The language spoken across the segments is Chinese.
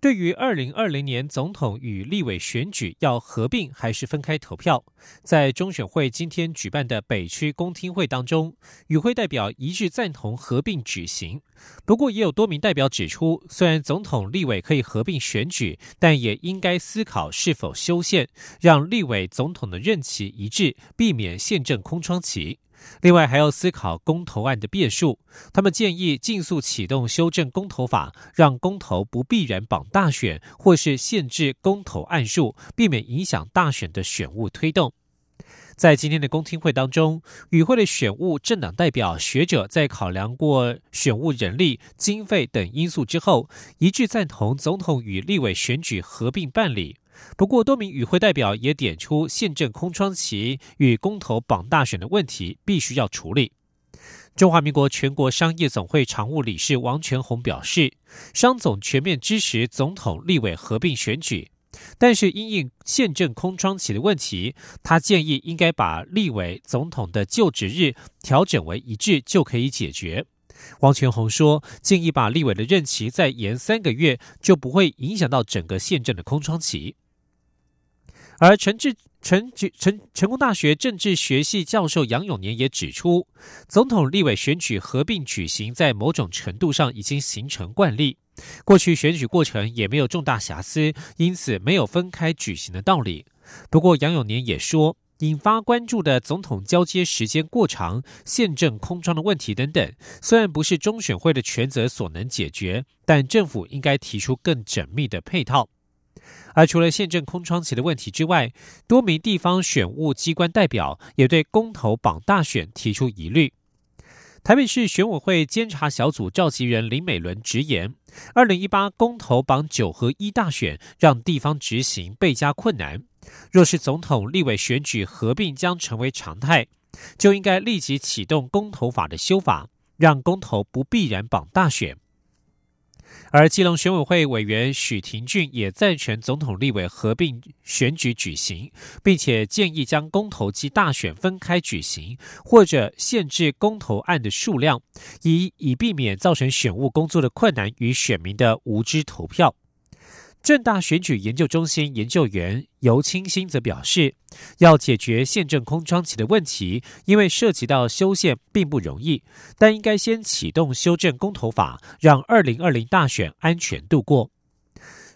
对于二零二零年总统与立委选举要合并还是分开投票，在中选会今天举办的北区公听会当中，与会代表一致赞同合并举行。不过，也有多名代表指出，虽然总统、立委可以合并选举，但也应该思考是否修宪，让立委、总统的任期一致，避免宪政空窗期。另外，还要思考公投案的变数。他们建议尽速启动修正公投法，让公投不必然绑大选，或是限制公投案数，避免影响大选的选务推动。在今天的公听会当中，与会的选务政党代表、学者在考量过选务人力、经费等因素之后，一致赞同总统与立委选举合并办理。不过，多名与会代表也点出宪政空窗期与公投绑大选的问题，必须要处理。中华民国全国商业总会常务理事王全宏表示，商总全面支持总统、立委合并选举，但是因应宪政空窗期的问题，他建议应该把立委、总统的就职日调整为一致，就可以解决。王全宏说，建议把立委的任期再延三个月，就不会影响到整个宪政的空窗期。而陈志陈陈成功大学政治学系教授杨永年也指出，总统立委选举合并举行，在某种程度上已经形成惯例。过去选举过程也没有重大瑕疵，因此没有分开举行的道理。不过杨永年也说，引发关注的总统交接时间过长、宪政空窗的问题等等，虽然不是中选会的权责所能解决，但政府应该提出更缜密的配套。而除了宪政空窗期的问题之外，多名地方选务机关代表也对公投绑大选提出疑虑。台北市选委会监察小组召集人林美伦直言，二零一八公投绑九合一大选，让地方执行倍加困难。若是总统、立委选举合并将成为常态，就应该立即启动公投法的修法，让公投不必然绑大选。而基隆选委会委员许廷俊也赞成总统立委合并选举举行，并且建议将公投及大选分开举行，或者限制公投案的数量，以以避免造成选务工作的困难与选民的无知投票。正大选举研究中心研究员尤清新则表示，要解决宪政空窗期的问题，因为涉及到修宪并不容易，但应该先启动修正公投法，让二零二零大选安全度过。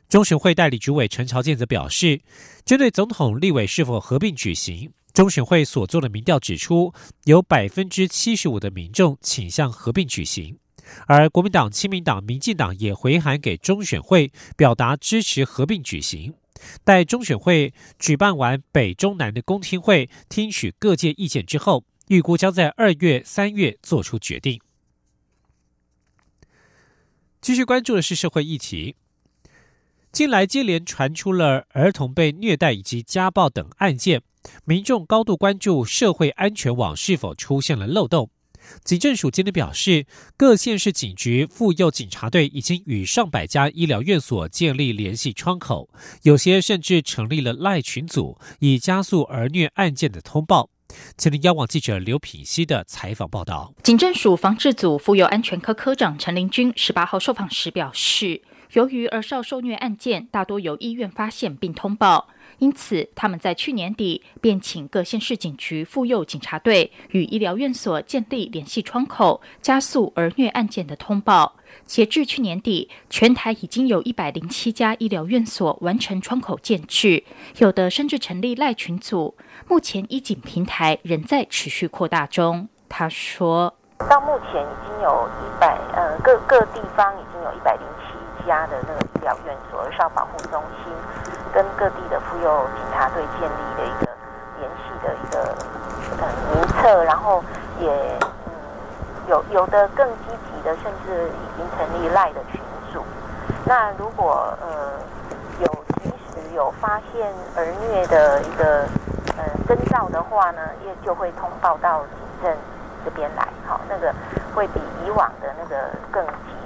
中选会代理主委陈朝健则表示，针对总统立委是否合并举行，中选会所做的民调指出，有百分之七十五的民众倾向合并举行。而国民党、亲民党、民进党也回函给中选会，表达支持合并举行。待中选会举办完北中南的公听会，听取各界意见之后，预估将在二月、三月做出决定。继续关注的是社会议题，近来接连传出了儿童被虐待以及家暴等案件，民众高度关注社会安全网是否出现了漏洞。警政署今天表示，各县市警局、妇幼警察队已经与上百家医疗院所建立联系窗口，有些甚至成立了赖群组，以加速儿虐案件的通报。请听央网记者刘品熙的采访报道。警政署防治组妇幼安全科科长陈林军十八号受访时表示，由于儿少受虐案件大多由医院发现并通报。因此，他们在去年底便请各县市警局、妇幼警察队与医疗院所建立联系窗口，加速儿虐案件的通报。截至去年底，全台已经有一百零七家医疗院所完成窗口建制，有的甚至成立赖群组。目前，医警平台仍在持续扩大中。他说：“到目前已经有一百呃各各地方已经有一百零七家的那个医疗院所儿少保护中心。”跟各地的妇幼警察队建立的一个联系的一个呃名册，然后也嗯有有的更积极的，甚至已经成立赖的群组。那如果呃有及时有发现儿虐的一个呃。征兆的话呢，也就会通报到警政这边来，好，那个会比以往的那个更及。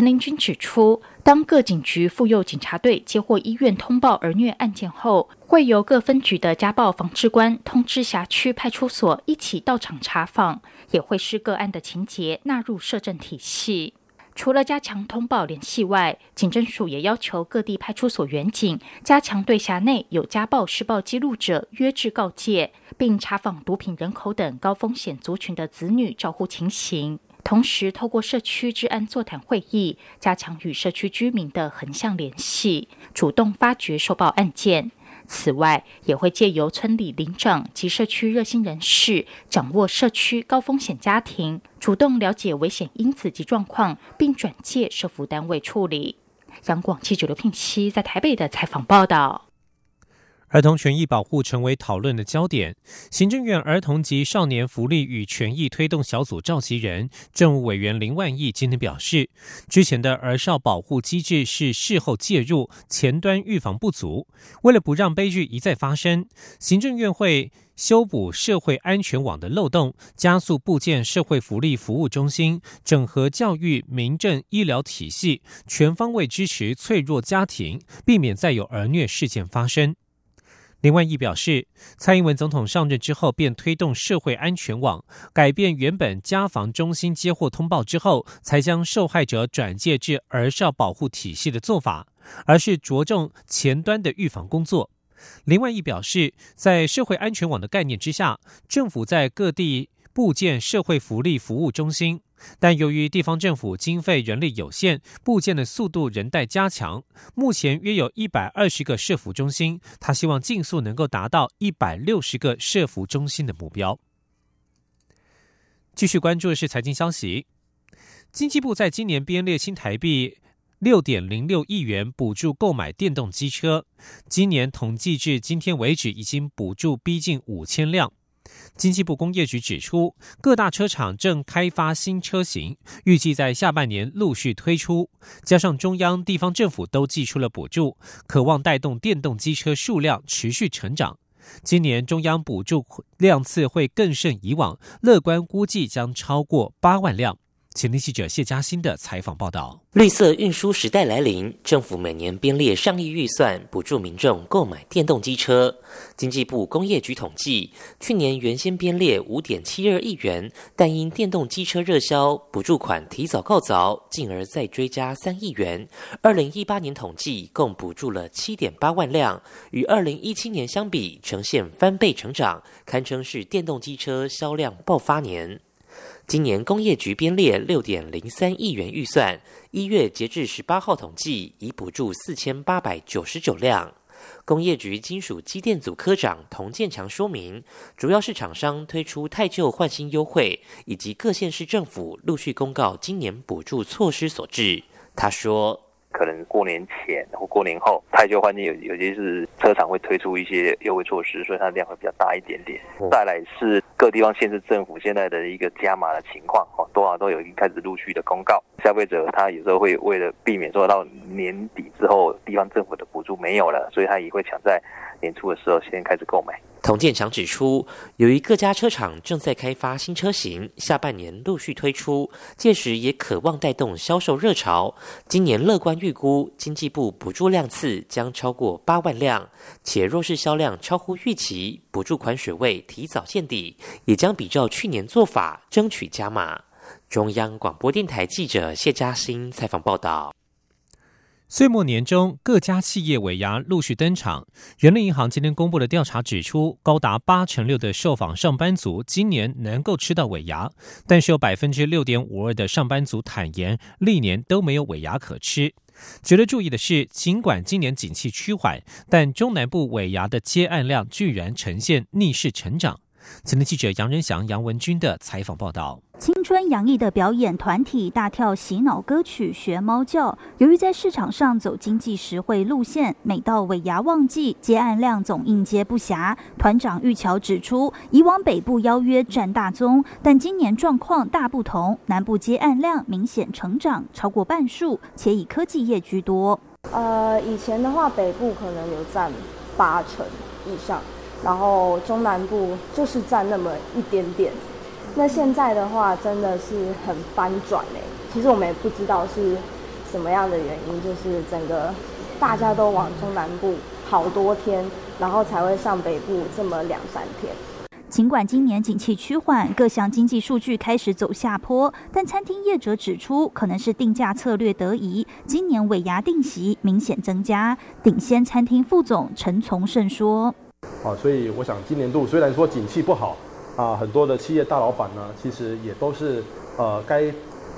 陈林军指出，当各警局妇幼警察队接获医院通报儿虐案件后，会由各分局的家暴防治官通知辖区派出所一起到场查访，也会视个案的情节纳入社政体系。除了加强通报联系外，警政署也要求各地派出所员警加强对辖内有家暴施暴记录者约制告诫，并查访毒品、人口等高风险族群的子女照护情形。同时，透过社区治安座谈会议，加强与社区居民的横向联系，主动发掘受报案件。此外，也会借由村里领长及社区热心人士，掌握社区高风险家庭，主动了解危险因子及状况，并转介社服单位处理。杨广记者刘聘熙在台北的采访报道。儿童权益保护成为讨论的焦点。行政院儿童及少年福利与权益推动小组召集人、政务委员林万亿今天表示，之前的儿少保护机制是事后介入，前端预防不足。为了不让悲剧一再发生，行政院会修补社会安全网的漏洞，加速部建社会福利服务中心，整合教育、民政、医疗体系，全方位支持脆弱家庭，避免再有儿虐事件发生。林万益表示，蔡英文总统上任之后，便推动社会安全网，改变原本家防中心接获通报之后，才将受害者转介至儿少保护体系的做法，而是着重前端的预防工作。林万益表示，在社会安全网的概念之下，政府在各地部建社会福利服务中心。但由于地方政府经费人力有限，部件的速度仍待加强。目前约有一百二十个社服中心，他希望尽速能够达到一百六十个社服中心的目标。继续关注的是财经消息，经济部在今年编列新台币六点零六亿元补助购买电动机车，今年统计至今天为止，已经补助逼近五千辆。经济部工业局指出，各大车厂正开发新车型，预计在下半年陆续推出。加上中央、地方政府都寄出了补助，渴望带动电动机车数量持续成长。今年中央补助量次会更胜以往，乐观估计将超过八万辆。前天记者谢嘉欣的采访报道：绿色运输时代来临，政府每年编列上亿预算补助民众购买电动机车。经济部工业局统计，去年原先编列五点七二亿元，但因电动机车热销，补助款提早告早，进而再追加三亿元。二零一八年统计共补助了七点八万辆，与二零一七年相比，呈现翻倍成长，堪称是电动机车销量爆发年。今年工业局编列六点零三亿元预算，一月截至十八号统计，已补助四千八百九十九辆。工业局金属机电组科长童建强说明，主要是厂商推出太旧换新优惠，以及各县市政府陆续公告今年补助措施所致。他说。可能过年前或过年后，太旧换新有有些是车厂会推出一些优惠措施，所以它的量会比较大一点点。再来是各地方县市政府现在的一个加码的情况，哦，多少都有已经开始陆续的公告。消费者他有时候会为了避免说到年底之后地方政府的补助没有了，所以他也会抢在年初的时候先开始购买。童建强指出，由于各家车厂正在开发新车型，下半年陆续推出，届时也渴望带动销售热潮。今年乐观预估，经济部补助量次将超过八万辆，且若是销量超乎预期，补助款水位提早见底，也将比照去年做法争取加码。中央广播电台记者谢嘉欣采访报道。岁末年中，各家企业尾牙陆续登场。人力银行今天公布的调查指出，高达八成六的受访上班族今年能够吃到尾牙，但是有百分之六点五二的上班族坦言，历年都没有尾牙可吃。值得注意的是，尽管今年景气趋缓，但中南部尾牙的接案量居然呈现逆势成长。前天记者杨仁祥、杨文军的采访报道。青春洋溢的表演团体大跳洗脑歌曲学猫叫。由于在市场上走经济实惠路线，每到尾牙旺季，接案量总应接不暇。团长玉桥指出，以往北部邀约占大宗，但今年状况大不同，南部接案量明显成长，超过半数，且以科技业居多。呃，以前的话，北部可能有占八成以上。然后中南部就是占那么一点点。那现在的话，真的是很翻转哎。其实我们也不知道是什么样的原因，就是整个大家都往中南部好多天，然后才会上北部这么两三天。尽管今年景气趋缓，各项经济数据开始走下坡，但餐厅业者指出，可能是定价策略得宜，今年尾牙定席明显增加。鼎先餐厅副总陈从胜说：“啊，所以我想今年度虽然说景气不好啊，很多的企业大老板呢，其实也都是呃该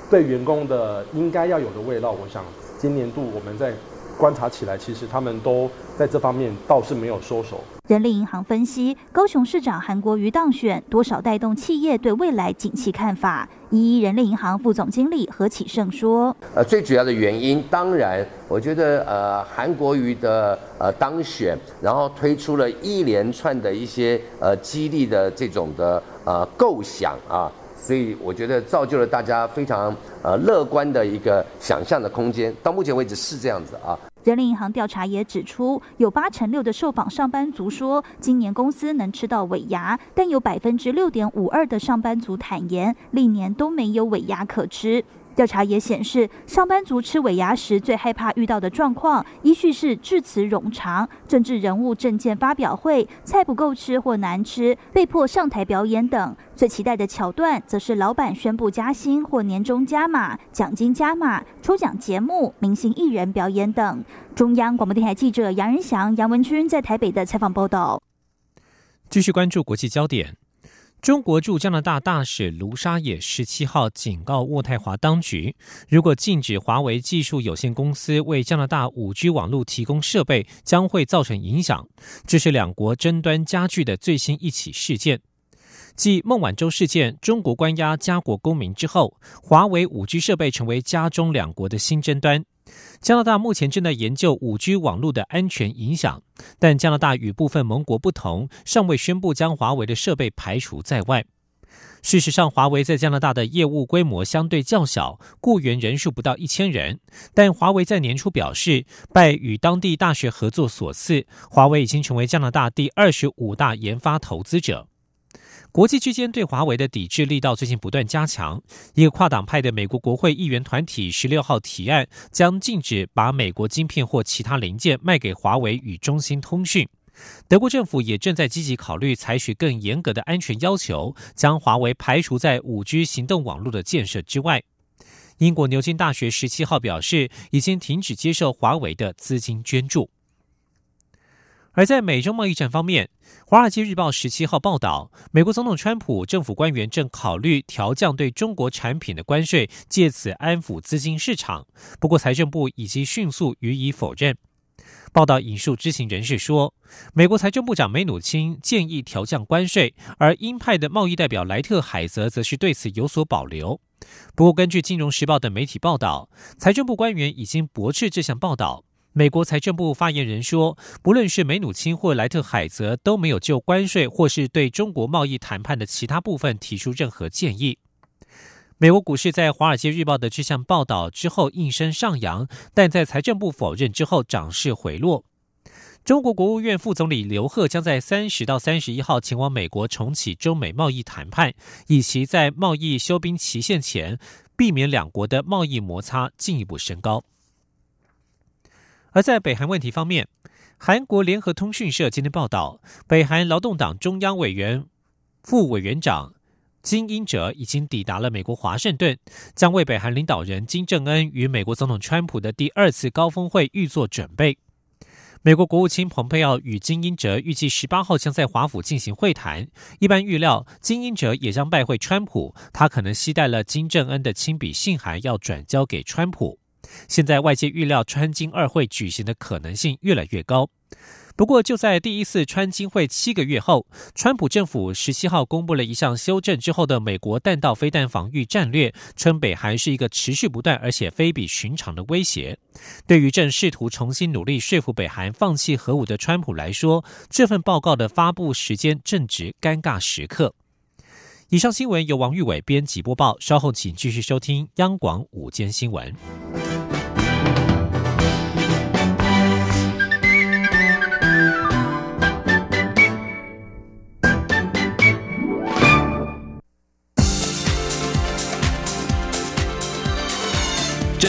对员工的应该要有的味道。我想今年度我们在。”观察起来，其实他们都在这方面倒是没有收手。人力银行分析，高雄市长韩国瑜当选，多少带动企业对未来景气看法。一人力银行副总经理何启胜说：“呃，最主要的原因，当然，我觉得呃，韩国瑜的呃当选，然后推出了一连串的一些呃激励的这种的呃构想啊。”所以我觉得造就了大家非常呃乐观的一个想象的空间。到目前为止是这样子啊。人民银行调查也指出，有八成六的受访上班族说，今年公司能吃到尾牙，但有百分之六点五二的上班族坦言，历年都没有尾牙可吃。调查也显示，上班族吃尾牙时最害怕遇到的状况，依序是致辞冗长、政治人物政见发表会、菜不够吃或难吃、被迫上台表演等。最期待的桥段，则是老板宣布加薪或年终加码、奖金加码、抽奖节目、明星艺人表演等。中央广播电台记者杨仁祥、杨文君在台北的采访报道。继续关注国际焦点。中国驻加拿大大使卢沙野十七号警告渥太华当局，如果禁止华为技术有限公司为加拿大五 G 网络提供设备，将会造成影响。这是两国争端加剧的最新一起事件。继孟晚舟事件、中国关押加国公民之后，华为五 G 设备成为加中两国的新争端。加拿大目前正在研究五 G 网络的安全影响，但加拿大与部分盟国不同，尚未宣布将华为的设备排除在外。事实上，华为在加拿大的业务规模相对较小，雇员人数不到一千人。但华为在年初表示，拜与当地大学合作所赐，华为已经成为加拿大第二十五大研发投资者。国际之间对华为的抵制力道最近不断加强。一个跨党派的美国国会议员团体十六号提案，将禁止把美国晶片或其他零件卖给华为与中兴通讯。德国政府也正在积极考虑采取更严格的安全要求，将华为排除在五 G 行动网络的建设之外。英国牛津大学十七号表示，已经停止接受华为的资金捐助。而在美中贸易战方面，《华尔街日报》十七号报道，美国总统川普政府官员正考虑调降对中国产品的关税，借此安抚资金市场。不过，财政部已经迅速予以否认。报道引述知情人士说，美国财政部长梅努钦建议调降关税，而鹰派的贸易代表莱特海泽则是对此有所保留。不过，根据《金融时报》的媒体报道，财政部官员已经驳斥这项报道。美国财政部发言人说，不论是梅努钦或莱特海泽，都没有就关税或是对中国贸易谈判的其他部分提出任何建议。美国股市在《华尔街日报》的这项报道之后应声上扬，但在财政部否认之后涨势回落。中国国务院副总理刘鹤将在三十到三十一号前往美国重启中美贸易谈判，以其在贸易休兵期限前避免两国的贸易摩擦进一步升高。而在北韩问题方面，韩国联合通讯社今天报道，北韩劳动党中央委员副委员长金英哲已经抵达了美国华盛顿，将为北韩领导人金正恩与美国总统川普的第二次高峰会预做准备。美国国务卿蓬佩奥与金英哲预计十八号将在华府进行会谈，一般预料金英哲也将拜会川普，他可能携带了金正恩的亲笔信函要转交给川普。现在外界预料川金二会举行的可能性越来越高。不过，就在第一次川金会七个月后，川普政府十七号公布了一项修正之后的美国弹道飞弹防御战略，称北韩是一个持续不断而且非比寻常的威胁。对于正试图重新努力说服北韩放弃核武的川普来说，这份报告的发布时间正值尴尬时刻。以上新闻由王玉伟编辑播报，稍后请继续收听央广午间新闻。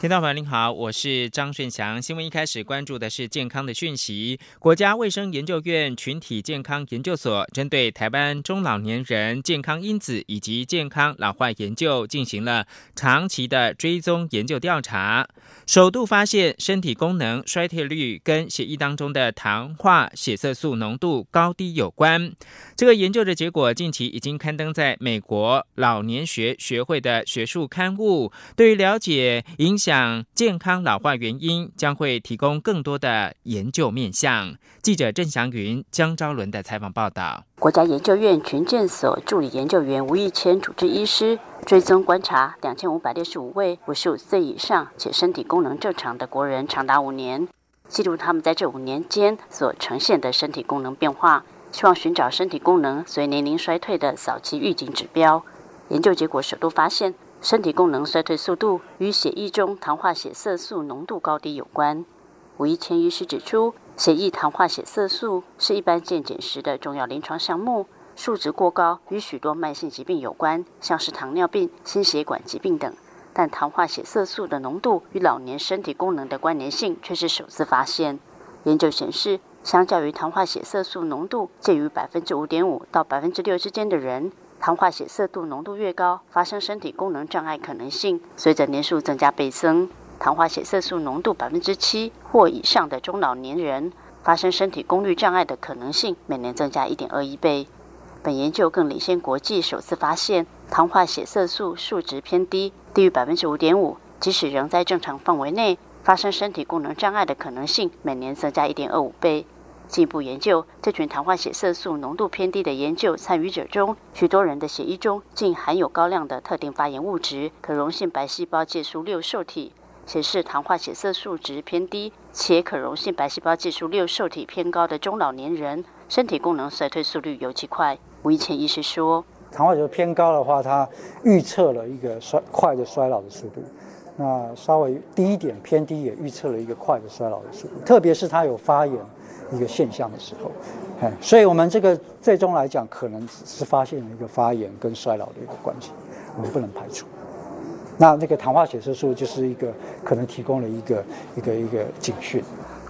听众朋友您好，我是张顺祥。新闻一开始关注的是健康的讯息。国家卫生研究院群体健康研究所针对台湾中老年人健康因子以及健康老化研究进行了长期的追踪研究调查，首度发现身体功能衰退率跟血液当中的糖化血色素浓度高低有关。这个研究的结果近期已经刊登在美国老年学学会的学术刊物。对于了解影响。讲健康老化原因将会提供更多的研究面向。记者郑祥云、江昭伦的采访报道。国家研究院群健所助理研究员吴义谦主治医师追踪观察两千五百六十五位五十五岁以上且身体功能正常的国人，长达五年，记录他们在这五年间所呈现的身体功能变化，希望寻找身体功能随年龄衰退的早期预警指标。研究结果首度发现。身体功能衰退速度与血液中糖化血色素浓度高低有关。吴一谦医师指出，血液糖化血色素是一般健检时的重要临床项目，数值过高与许多慢性疾病有关，像是糖尿病、心血管疾病等。但糖化血色素的浓度与老年身体功能的关联性却是首次发现。研究显示，相较于糖化血色素浓度介于百分之五点五到百分之六之间的人。糖化血色素浓度越高，发生身体功能障碍可能性随着年数增加倍增。糖化血色素浓度百分之七或以上的中老年人，发生身体功率障碍的可能性每年增加一点二一倍。本研究更领先国际，首次发现糖化血色素数值偏低，低于百分之五点五，即使仍在正常范围内，发生身体功能障碍的可能性每年增加一点二五倍。进一步研究，这群糖化血色素浓度偏低的研究参与者中，许多人的血液中竟含有高量的特定发炎物质——可溶性白细胞介素六受体，显示糖化血色素值偏低且可溶性白细胞介素六受体偏高的中老年人，身体功能衰退速率尤其快。吴一谦医师说：“糖化血偏高的话，它预测了一个衰快的衰老的速度；那稍微低一点偏低，也预测了一个快的衰老的速度，特别是它有发炎。”一个现象的时候，哎，所以我们这个最终来讲，可能只是发现了一个发炎跟衰老的一个关系，我们不能排除。那那个糖化血色素就是一个可能提供了一个一个一个警讯。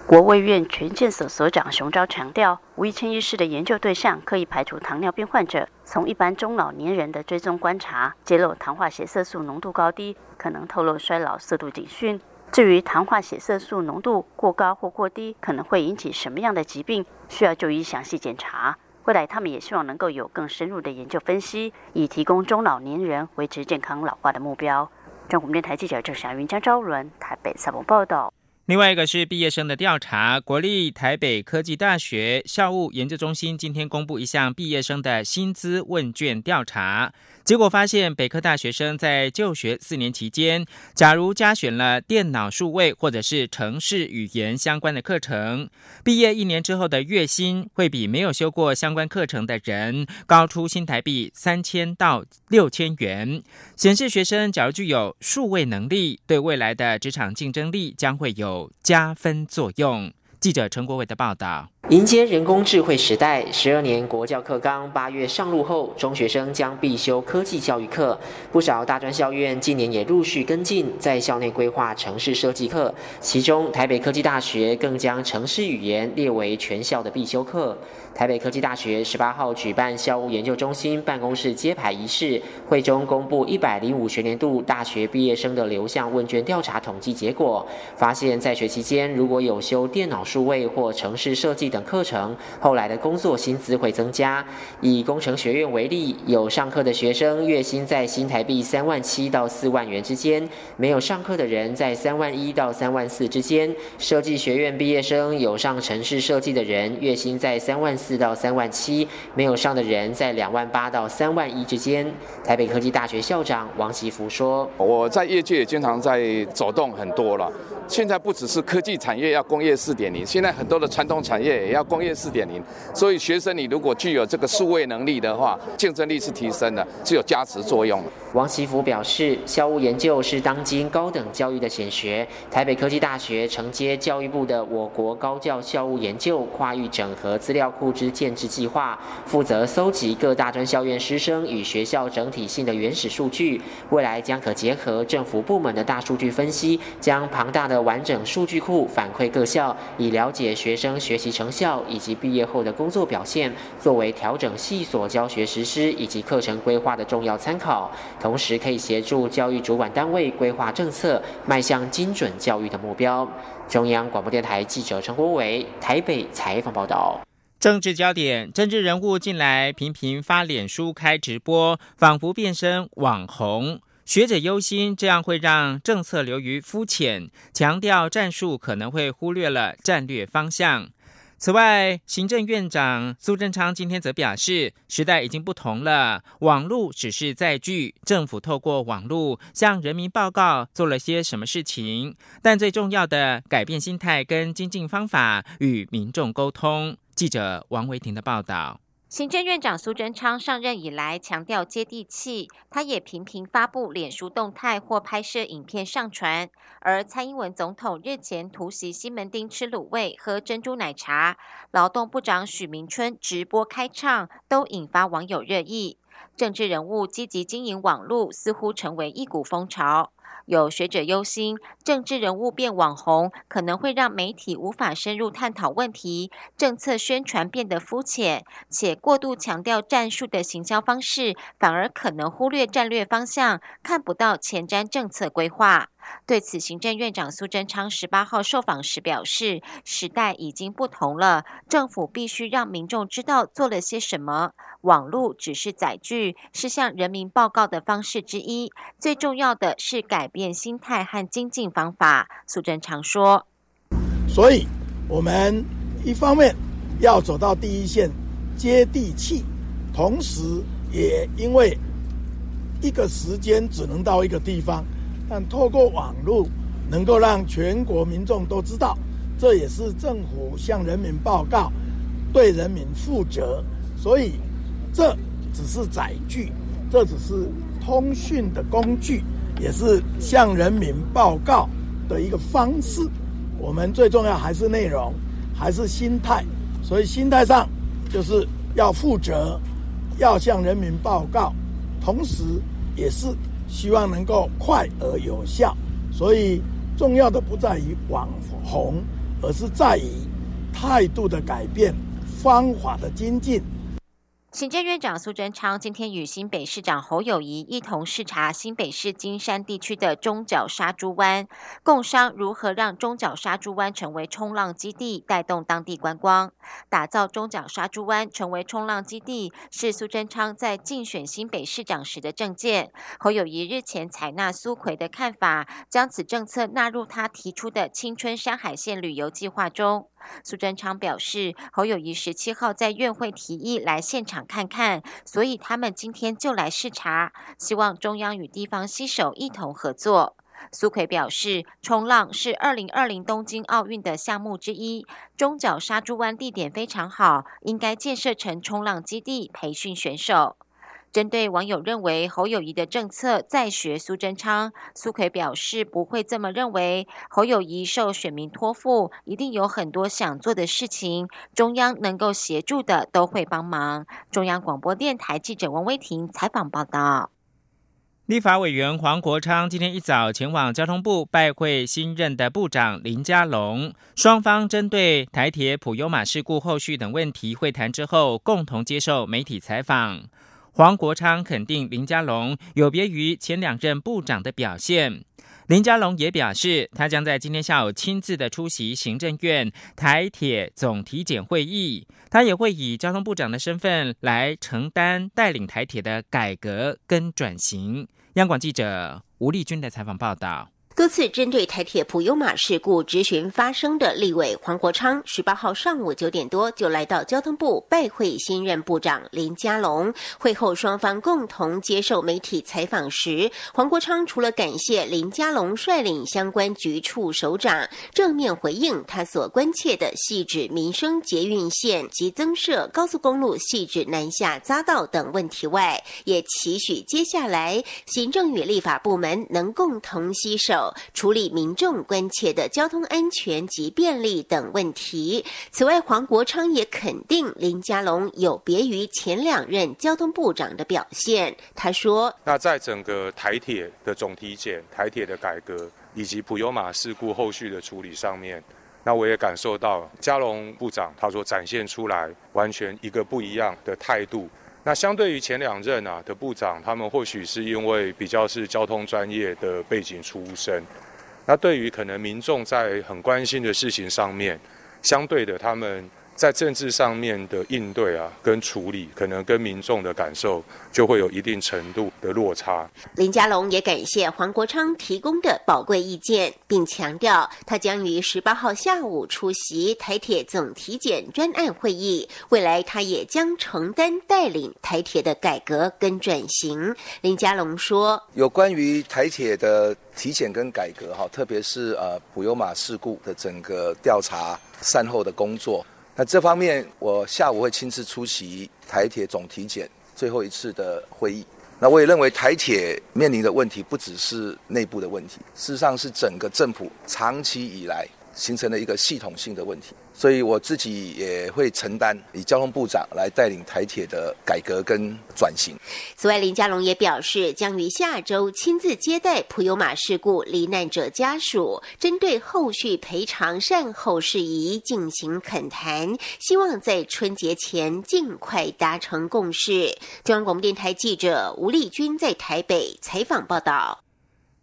国卫院全健所所长熊昭强调，吴一千医师的研究对象可以排除糖尿病患者，从一般中老年人的追踪观察，揭露糖化血色素浓度高低，可能透露衰老速度警讯。至于糖化血色素浓度过高或过低，可能会引起什么样的疾病，需要就医详细检查。未来他们也希望能够有更深入的研究分析，以提供中老年人维持健康老化的目标。中国电台记者郑祥云、江昭伦台北采访报道。另外一个是毕业生的调查，国立台北科技大学校务研究中心今天公布一项毕业生的薪资问卷调查。结果发现，北科大学生在就学四年期间，假如加选了电脑数位或者是城市语言相关的课程，毕业一年之后的月薪会比没有修过相关课程的人高出新台币三千到六千元，显示学生假如具有数位能力，对未来的职场竞争力将会有加分作用。记者陈国伟的报道。迎接人工智慧时代，十二年国教课纲八月上路后，中学生将必修科技教育课。不少大专校院今年也陆续跟进，在校内规划城市设计课，其中台北科技大学更将城市语言列为全校的必修课。台北科技大学十八号举办校务研究中心办公室揭牌仪式，会中公布一百零五学年度大学毕业生的流向问卷调查统计结果，发现，在学期间如果有修电脑数位或城市设计等课程，后来的工作薪资会增加。以工程学院为例，有上课的学生月薪在新台币三万七到四万元之间，没有上课的人在三万一到三万四之间。设计学院毕业生有上城市设计的人，月薪在三万。四到三万七，没有上的人在两万八到三万一之间。台北科技大学校长王其福说：“我在业界也经常在走动很多了。现在不只是科技产业要工业四点零，现在很多的传统产业也要工业四点零，所以学生你如果具有这个数位能力的话，竞争力是提升的，是有加持作用的。王其福表示，校务研究是当今高等教育的显学。台北科技大学承接教育部的我国高教校务研究跨域整合资料库之建制计划，负责搜集各大专校院师生与学校整体性的原始数据，未来将可结合政府部门的大数据分析，将庞大的完整数据库反馈各校，以了解学生学习成效以及毕业后的工作表现，作为调整系所教学实施以及课程规划的重要参考。同时，可以协助教育主管单位规划政策，迈向精准教育的目标。中央广播电台记者陈国伟台北采访报道。政治焦点，政治人物近来频频发脸书开直播，仿佛变身网红。学者忧心，这样会让政策流于肤浅，强调战术可能会忽略了战略方向。此外，行政院长苏贞昌今天则表示，时代已经不同了，网络只是载具，政府透过网络向人民报告做了些什么事情，但最重要的改变心态跟精进方法，与民众沟通。记者王维婷的报道。行政院长苏贞昌上任以来强调接地气，他也频频发布脸书动态或拍摄影片上传。而蔡英文总统日前突袭西门町吃卤味、喝珍珠奶茶，劳动部长许明春直播开唱，都引发网友热议。政治人物积极经营网络，似乎成为一股风潮。有学者忧心，政治人物变网红，可能会让媒体无法深入探讨问题，政策宣传变得肤浅，且过度强调战术的行销方式，反而可能忽略战略方向，看不到前瞻政策规划。对此，行政院长苏贞昌十八号受访时表示：“时代已经不同了，政府必须让民众知道做了些什么。网络只是载具，是向人民报告的方式之一。最重要的是改改变心态和精进方法。”苏贞昌说：“所以，我们一方面要走到第一线，接地气，同时也因为一个时间只能到一个地方。”但透过网络，能够让全国民众都知道，这也是政府向人民报告，对人民负责。所以，这只是载具，这只是通讯的工具，也是向人民报告的一个方式。我们最重要还是内容，还是心态。所以，心态上就是要负责，要向人民报告，同时也是。希望能够快而有效，所以重要的不在于网红，而是在于态度的改变、方法的精进。行政院长苏贞昌今天与新北市长侯友谊一同视察新北市金山地区的中角沙猪湾，共商如何让中角沙猪湾成为冲浪基地，带动当地观光。打造中角沙猪湾成为冲浪基地，是苏贞昌在竞选新北市长时的政见。侯友谊日前采纳苏奎的看法，将此政策纳入他提出的青春山海线旅游计划中。苏贞昌表示，侯友谊十七号在院会提议来现场看看，所以他们今天就来视察，希望中央与地方携手一同合作。苏奎表示，冲浪是二零二零东京奥运的项目之一，中角沙猪湾地点非常好，应该建设成冲浪基地，培训选手。针对网友认为侯友谊的政策在学苏贞昌，苏奎表示不会这么认为。侯友谊受选民托付，一定有很多想做的事情，中央能够协助的都会帮忙。中央广播电台记者王威婷采访报道。立法委员黄国昌今天一早前往交通部拜会新任的部长林佳龙，双方针对台铁普悠马事故后续等问题会谈之后，共同接受媒体采访。黄国昌肯定林佳龙有别于前两任部长的表现。林佳龙也表示，他将在今天下午亲自的出席行政院台铁总体检会议，他也会以交通部长的身份来承担带领台铁的改革跟转型。央广记者吴丽君的采访报道。多次针对台铁普悠马事故执询发生的立委黄国昌，十八号上午九点多就来到交通部拜会新任部长林佳龙。会后双方共同接受媒体采访时，黄国昌除了感谢林佳龙率领相关局处首长正面回应他所关切的细致民生捷运线及增设高速公路细致南下匝道等问题外，也期许接下来行政与立法部门能共同携手处理民众关切的交通安全及便利等问题。此外，黄国昌也肯定林佳龙有别于前两任交通部长的表现。他说：“那在整个台铁的总体检、台铁的改革以及普悠马事故后续的处理上面，那我也感受到嘉龙部长他所展现出来完全一个不一样的态度。”那相对于前两任啊的部长，他们或许是因为比较是交通专业的背景出身，那对于可能民众在很关心的事情上面，相对的他们。在政治上面的应对啊，跟处理，可能跟民众的感受就会有一定程度的落差。林佳龙也感谢黄国昌提供的宝贵意见，并强调他将于十八号下午出席台铁总体检专案会议，未来他也将承担带领台铁的改革跟转型。林佳龙说：“有关于台铁的体检跟改革，哈，特别是呃普悠马事故的整个调查善后的工作。”那这方面，我下午会亲自出席台铁总体检最后一次的会议。那我也认为台铁面临的问题不只是内部的问题，事实上是整个政府长期以来形成了一个系统性的问题。所以我自己也会承担以交通部长来带领台铁的改革跟转型。此外，林佳龙也表示，将于下周亲自接待普悠马事故罹难者家属，针对后续赔偿善后事宜进行恳谈，希望在春节前尽快达成共识。中央广播电台记者吴丽君在台北采访报道。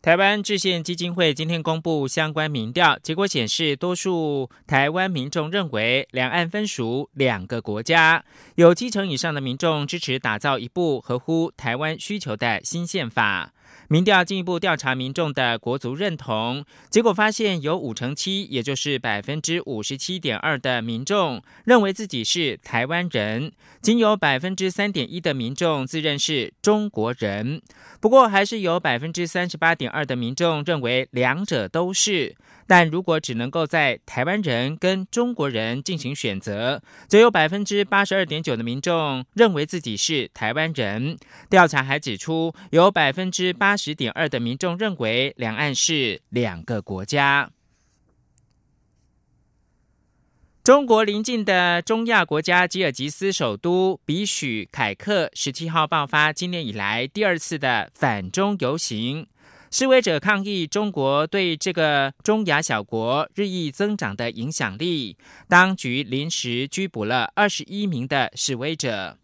台湾制宪基金会今天公布相关民调结果显示，多数台湾民众认为两岸分属两个国家，有七成以上的民众支持打造一部合乎台湾需求的新宪法。民调进一步调查民众的国族认同，结果发现有五成七，也就是百分之五十七点二的民众认为自己是台湾人，仅有百分之三点一的民众自认是中国人。不过，还是有百分之三十八点二的民众认为两者都是。但如果只能够在台湾人跟中国人进行选择，则有百分之八十二点九的民众认为自己是台湾人。调查还指出，有百分之八十点二的民众认为两岸是两个国家。中国邻近的中亚国家吉尔吉斯首都比许凯克十七号爆发今年以来第二次的反中游行。示威者抗议中国对这个中亚小国日益增长的影响力，当局临时拘捕了二十一名的示威者。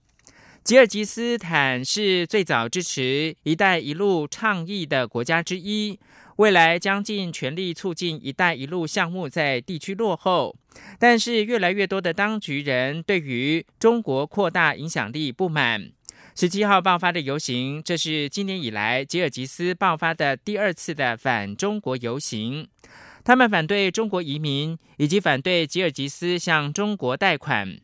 吉尔吉斯坦是最早支持“一带一路”倡议的国家之一，未来将尽全力促进“一带一路”项目在地区落后。但是，越来越多的当局人对于中国扩大影响力不满。十七号爆发的游行，这是今年以来吉尔吉斯爆发的第二次的反中国游行。他们反对中国移民，以及反对吉尔吉斯向中国贷款。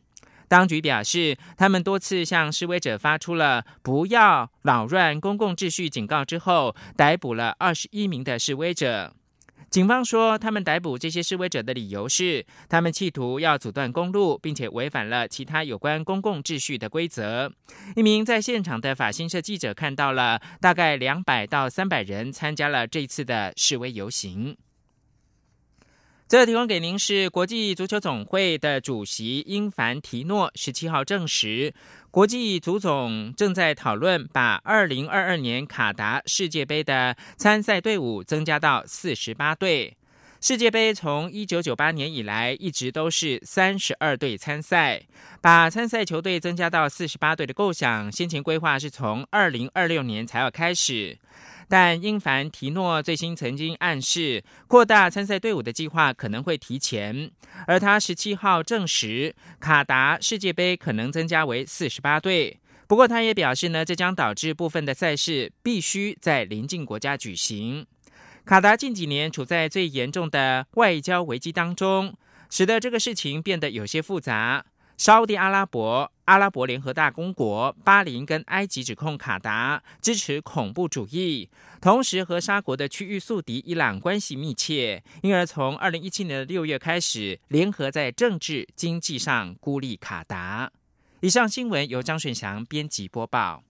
当局表示，他们多次向示威者发出了“不要扰乱公共秩序”警告之后，逮捕了二十一名的示威者。警方说，他们逮捕这些示威者的理由是，他们企图要阻断公路，并且违反了其他有关公共秩序的规则。一名在现场的法新社记者看到了大概两百到三百人参加了这次的示威游行。这提供给您是国际足球总会的主席英凡提诺十七号证实。国际足总正在讨论把二零二二年卡达世界杯的参赛队伍增加到四十八队。世界杯从一九九八年以来一直都是三十二队参赛，把参赛球队增加到四十八队的构想，先前规划是从二零二六年才要开始。但英凡提诺最新曾经暗示，扩大参赛队伍的计划可能会提前。而他十七号证实，卡达世界杯可能增加为四十八队。不过，他也表示呢，这将导致部分的赛事必须在邻近国家举行。卡达近几年处在最严重的外交危机当中，使得这个事情变得有些复杂。沙地阿拉伯、阿拉伯联合大公国、巴林跟埃及指控卡达支持恐怖主义，同时和沙国的区域宿敌伊朗关系密切，因而从二零一七年的六月开始，联合在政治经济上孤立卡达。以上新闻由张顺祥编辑播报。